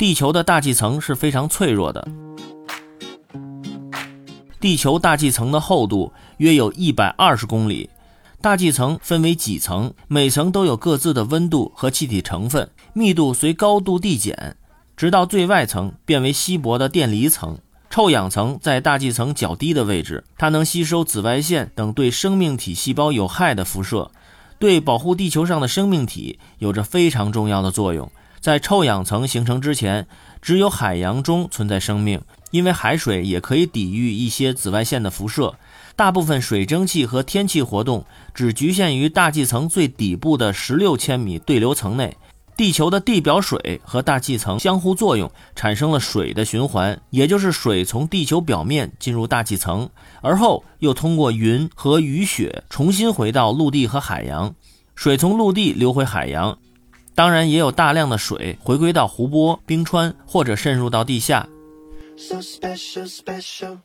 地球的大气层是非常脆弱的。地球大气层的厚度约有一百二十公里，大气层分为几层，每层都有各自的温度和气体成分，密度随高度递减，直到最外层变为稀薄的电离层。臭氧层在大气层较低的位置，它能吸收紫外线等对生命体细胞有害的辐射，对保护地球上的生命体有着非常重要的作用。在臭氧层形成之前，只有海洋中存在生命。因为海水也可以抵御一些紫外线的辐射，大部分水蒸气和天气活动只局限于大气层最底部的十六千米对流层内。地球的地表水和大气层相互作用，产生了水的循环，也就是水从地球表面进入大气层，而后又通过云和雨雪重新回到陆地和海洋。水从陆地流回海洋，当然也有大量的水回归到湖泊、冰川或者渗入到地下。so special, special.